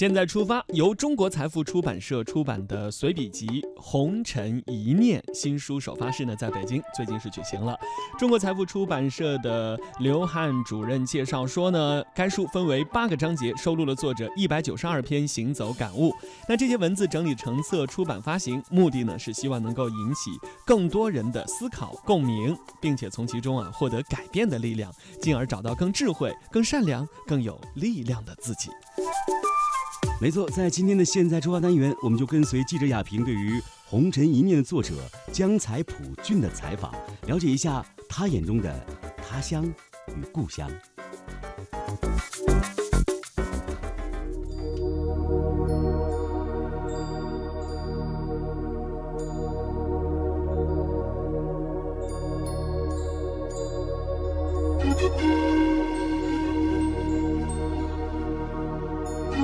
现在出发，由中国财富出版社出版的随笔集《红尘一念》新书首发式呢，在北京最近是举行了。中国财富出版社的刘汉主任介绍说呢，该书分为八个章节，收录了作者一百九十二篇行走感悟。那这些文字整理成册出版发行，目的呢是希望能够引起更多人的思考共鸣，并且从其中啊获得改变的力量，进而找到更智慧、更善良、更有力量的自己。没错，在今天的现在出发单元，我们就跟随记者亚平对于《红尘一念》的作者江才普俊的采访，了解一下他眼中的他乡与故乡。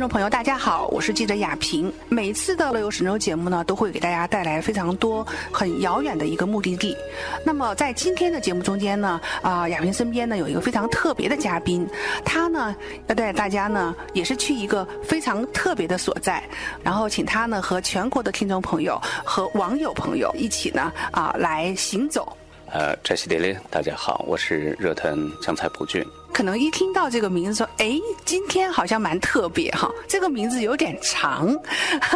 听众朋友，大家好，我是记者亚平。每次的《乐游神州》节目呢，都会给大家带来非常多很遥远的一个目的地。那么在今天的节目中间呢，啊，亚平身边呢有一个非常特别的嘉宾，他呢要带大家呢也是去一个非常特别的所在，然后请他呢和全国的听众朋友和网友朋友一起呢啊来行走。呃，扎西德勒，大家好，我是热腾江菜普俊。可能一听到这个名字，说，哎，今天好像蛮特别哈，这个名字有点长。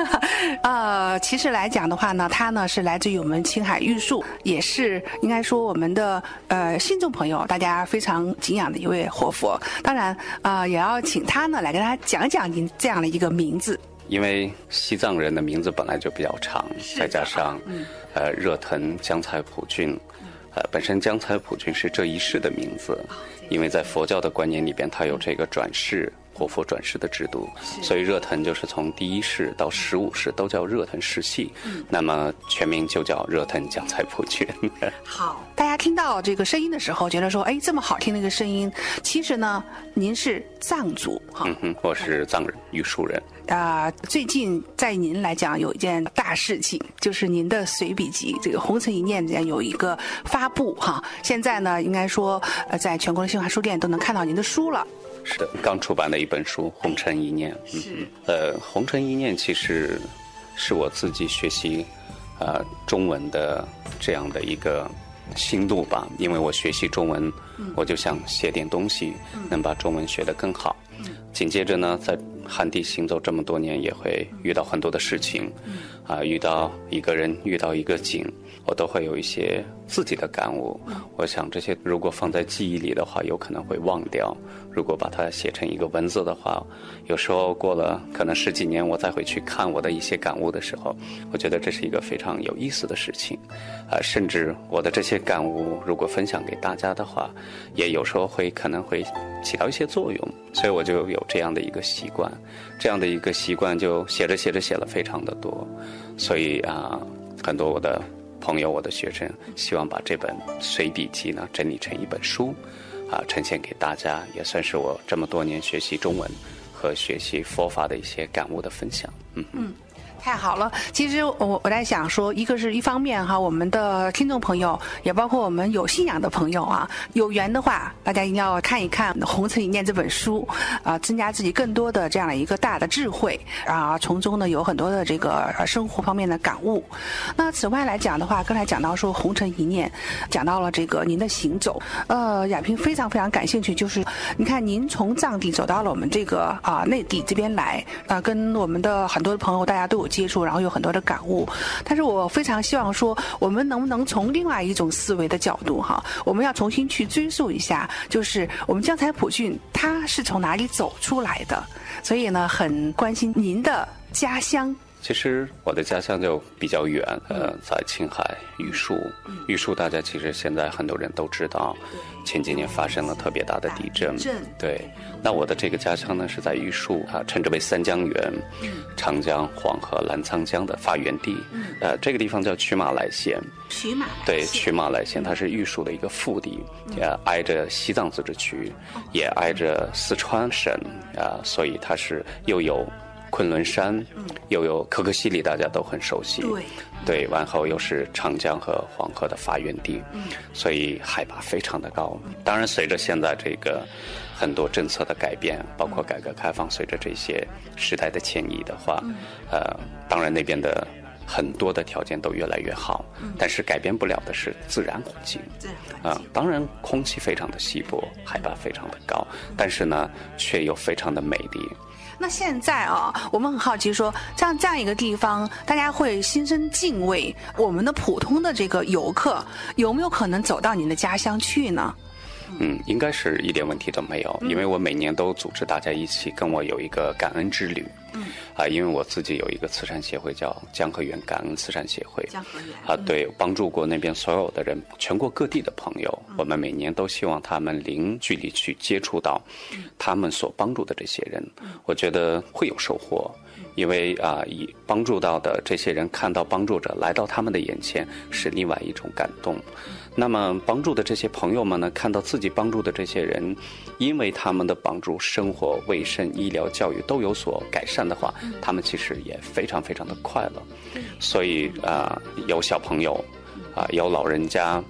呃，其实来讲的话呢，他呢是来自于我们青海玉树，也是应该说我们的呃信众朋友大家非常敬仰的一位活佛。当然啊，也要请他呢来跟大家讲讲您这样的一个名字。因为西藏人的名字本来就比较长，再加上呃热腾江才普俊。呃，本身江才普俊是这一世的名字，因为在佛教的观念里边，它有这个转世活佛转世的制度，所以热腾就是从第一世到十五世都叫热腾世系，那么全名就叫热腾江才普君。好，大家听到这个声音的时候，觉得说，哎，这么好听的一个声音，其实呢，您是藏族哈？嗯哼，我是藏人，玉树人。啊，最近在您来讲有一件大事情，就是您的随笔集《这个红尘一念》这样有一个发布哈。现在呢，应该说呃，在全国的新华书店都能看到您的书了。是的，刚出版的一本书《红尘一念》。是。呃，《红尘一念》其实是我自己学习啊中文的这样的一个心路吧，因为我学习中文，我就想写点东西，能把中文学得更好。紧接着呢，在寒地行走这么多年，也会遇到很多的事情，啊，遇到一个人，遇到一个景，我都会有一些自己的感悟。我想这些如果放在记忆里的话，有可能会忘掉；如果把它写成一个文字的话，有时候过了可能十几年，我再回去看我的一些感悟的时候，我觉得这是一个非常有意思的事情。啊，甚至我的这些感悟，如果分享给大家的话，也有时候会可能会起到一些作用。所以我就有这样的一个习惯。这样的一个习惯，就写着写着写了非常的多，所以啊，很多我的朋友、我的学生希望把这本随笔集呢整理成一本书，啊，呈现给大家，也算是我这么多年学习中文和学习佛法的一些感悟的分享。嗯嗯。太好了，其实我我在想说，一个是一方面哈，我们的听众朋友，也包括我们有信仰的朋友啊，有缘的话，大家一定要看一看《红尘一念》这本书，啊，增加自己更多的这样的一个大的智慧啊，从中呢有很多的这个生活方面的感悟。那此外来讲的话，刚才讲到说《红尘一念》，讲到了这个您的行走，呃，亚萍非常非常感兴趣，就是你看您从藏地走到了我们这个啊内地这边来，啊，跟我们的很多的朋友大家都接触，然后有很多的感悟，但是我非常希望说，我们能不能从另外一种思维的角度哈，我们要重新去追溯一下，就是我们江才普训他是从哪里走出来的，所以呢，很关心您的家乡其实我的家乡就比较远，呃，在青海玉树。玉树大家其实现在很多人都知道，前几年发生了特别大的地震。对，那我的这个家乡呢是在玉树啊，称之为三江源，长江、黄河、澜沧江的发源地。呃，这个地方叫曲马来县。曲马对，曲马来县它是玉树的一个腹地，呃，挨着西藏自治区，也挨着四川省啊，所以它是又有。昆仑山，又有可可西里，大家都很熟悉。对，对，完后又是长江和黄河的发源地，所以海拔非常的高。当然，随着现在这个很多政策的改变，包括改革开放，随着这些时代的迁移的话，呃，当然那边的很多的条件都越来越好。但是改变不了的是自然环境。自然环境。当然空气非常的稀薄，海拔非常的高，但是呢，却又非常的美丽。那现在啊，我们很好奇，说像这样一个地方，大家会心生敬畏。我们的普通的这个游客，有没有可能走到您的家乡去呢？嗯，应该是一点问题都没有，因为我每年都组织大家一起跟我有一个感恩之旅。嗯，啊，因为我自己有一个慈善协会叫江河源感恩慈善协会。江河源啊，对，帮助过那边所有的人，全国各地的朋友，我们每年都希望他们零距离去接触到他们所帮助的这些人，我觉得会有收获。因为啊，以帮助到的这些人看到帮助者来到他们的眼前，是另外一种感动。那么帮助的这些朋友们呢，看到自己帮助的这些人，因为他们的帮助，生活、卫生、医疗、教育都有所改善的话，他们其实也非常非常的快乐。所以啊，有小朋友，啊，有老人家。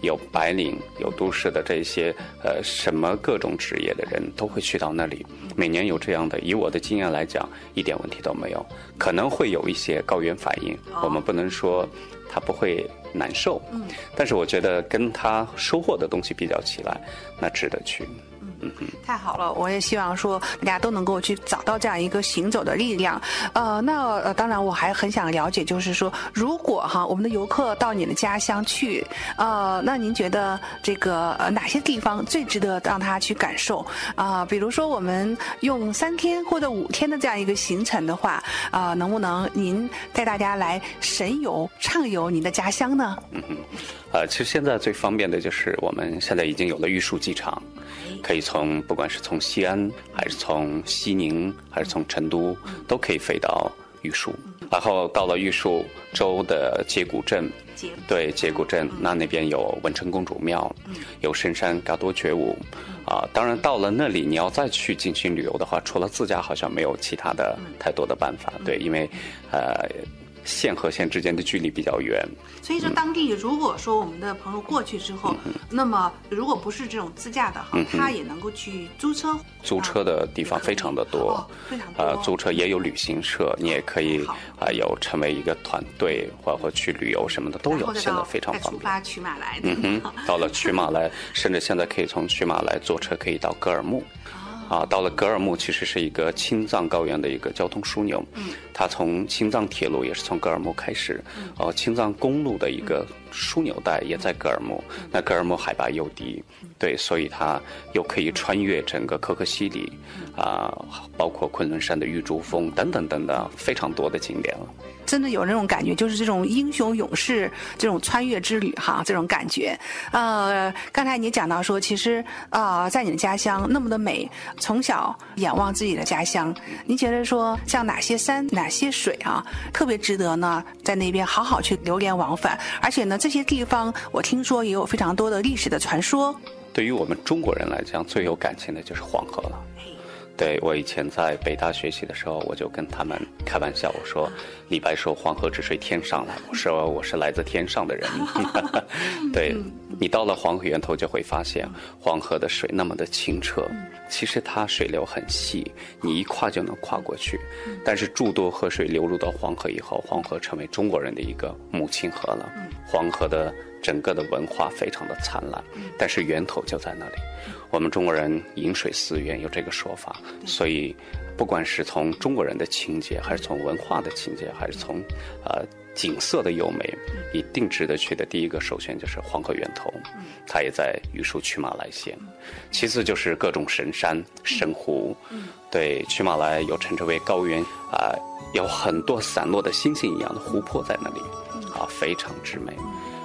有白领，有都市的这些，呃，什么各种职业的人都会去到那里。每年有这样的，以我的经验来讲，一点问题都没有。可能会有一些高原反应，我们不能说他不会难受，嗯但是我觉得跟他收获的东西比较起来，那值得去。太好了，我也希望说大家都能够去找到这样一个行走的力量。呃，那呃，当然我还很想了解，就是说，如果哈我们的游客到你的家乡去，呃，那您觉得这个呃哪些地方最值得让他去感受啊？比如说我们用三天或者五天的这样一个行程的话，啊，能不能您带大家来神游畅游您的家乡呢？嗯嗯，呃，其实现在最方便的就是我们现在已经有了玉树机场。可以从不管是从西安，还是从西宁，还是从成都，都可以飞到玉树。然后到了玉树州的结古镇，对结古镇，那那边有文成公主庙，有深山嘎多觉悟。啊，当然到了那里，你要再去进行旅游的话，除了自驾，好像没有其他的太多的办法。对，因为，呃。县和县之间的距离比较远，所以说当地如果说我们的朋友过去之后，那么如果不是这种自驾的哈，他也能够去租车。租车的地方非常的多，非常多。呃，租车也有旅行社，你也可以啊，有成为一个团队，或或去旅游什么的都有，现在非常方便。出发取马来，嗯哼，到了取马来，甚至现在可以从取马来坐车可以到格尔木。啊，到了格尔木，其实是一个青藏高原的一个交通枢纽。嗯，它从青藏铁路也是从格尔木开始。嗯，哦，青藏公路的一个枢纽带也在格尔木。那格尔木海拔又低，对，所以它又可以穿越整个可可西里，啊，包括昆仑山的玉珠峰等等等等，非常多的景点了。真的有那种感觉，就是这种英雄勇士这种穿越之旅哈，这种感觉。呃，刚才你讲到说，其实啊，在你的家乡那么的美，从小仰望自己的家乡，您觉得说像哪些山、哪些水啊，特别值得呢？在那边好好去流连往返，而且呢，这些地方我听说也有非常多的历史的传说。对于我们中国人来讲，最有感情的就是黄河了。对我以前在北大学习的时候，我就跟他们开玩笑，我说李白说黄河之水天上来，我说我是来自天上的人。对你到了黄河源头，就会发现黄河的水那么的清澈，其实它水流很细，你一跨就能跨过去。但是诸多河水流入到黄河以后，黄河成为中国人的一个母亲河了。黄河的整个的文化非常的灿烂，但是源头就在那里。我们中国人饮水思源有这个说法，所以不管是从中国人的情节，还是从文化的情节，还是从呃景色的优美，一定值得去的。第一个首选就是黄河源头，它也在玉树曲马来县。其次就是各种神山、神湖，对，曲马来又称之为高原啊，有很多散落的星星一样的湖泊在那里，啊，非常之美。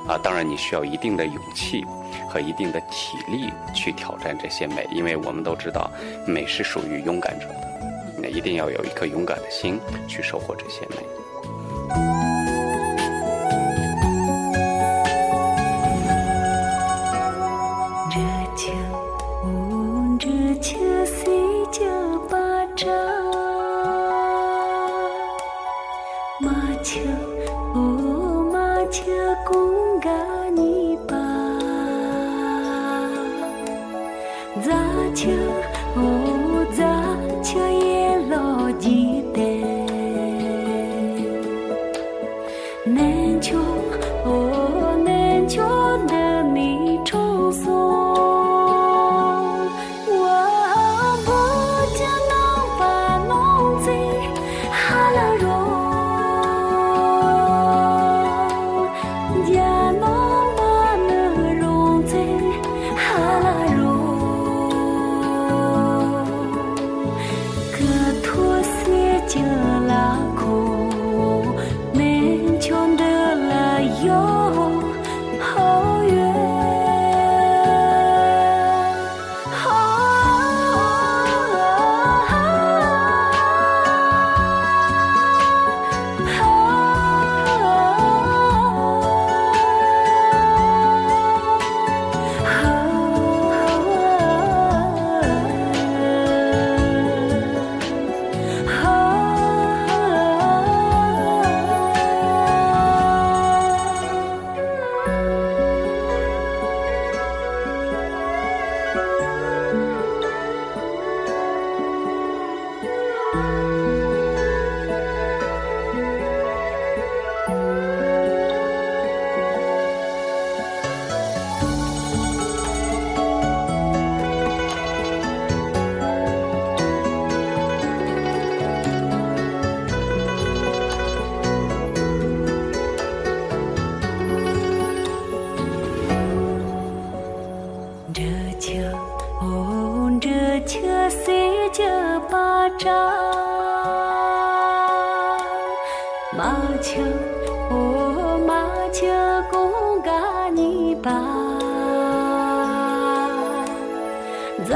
啊，当然你需要一定的勇气和一定的体力去挑战这些美，因为我们都知道，美是属于勇敢者的，那一定要有一颗勇敢的心去收获这些美。马球公嘎尼巴。杂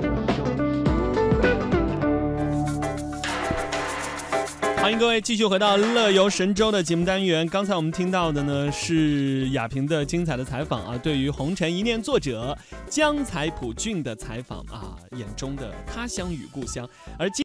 各位继续回到《乐游神州》的节目单元。刚才我们听到的呢是亚平的精彩的采访啊，对于《红尘一念》作者江才普俊的采访啊，眼中的他乡与故乡。而